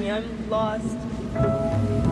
me. I'm lost.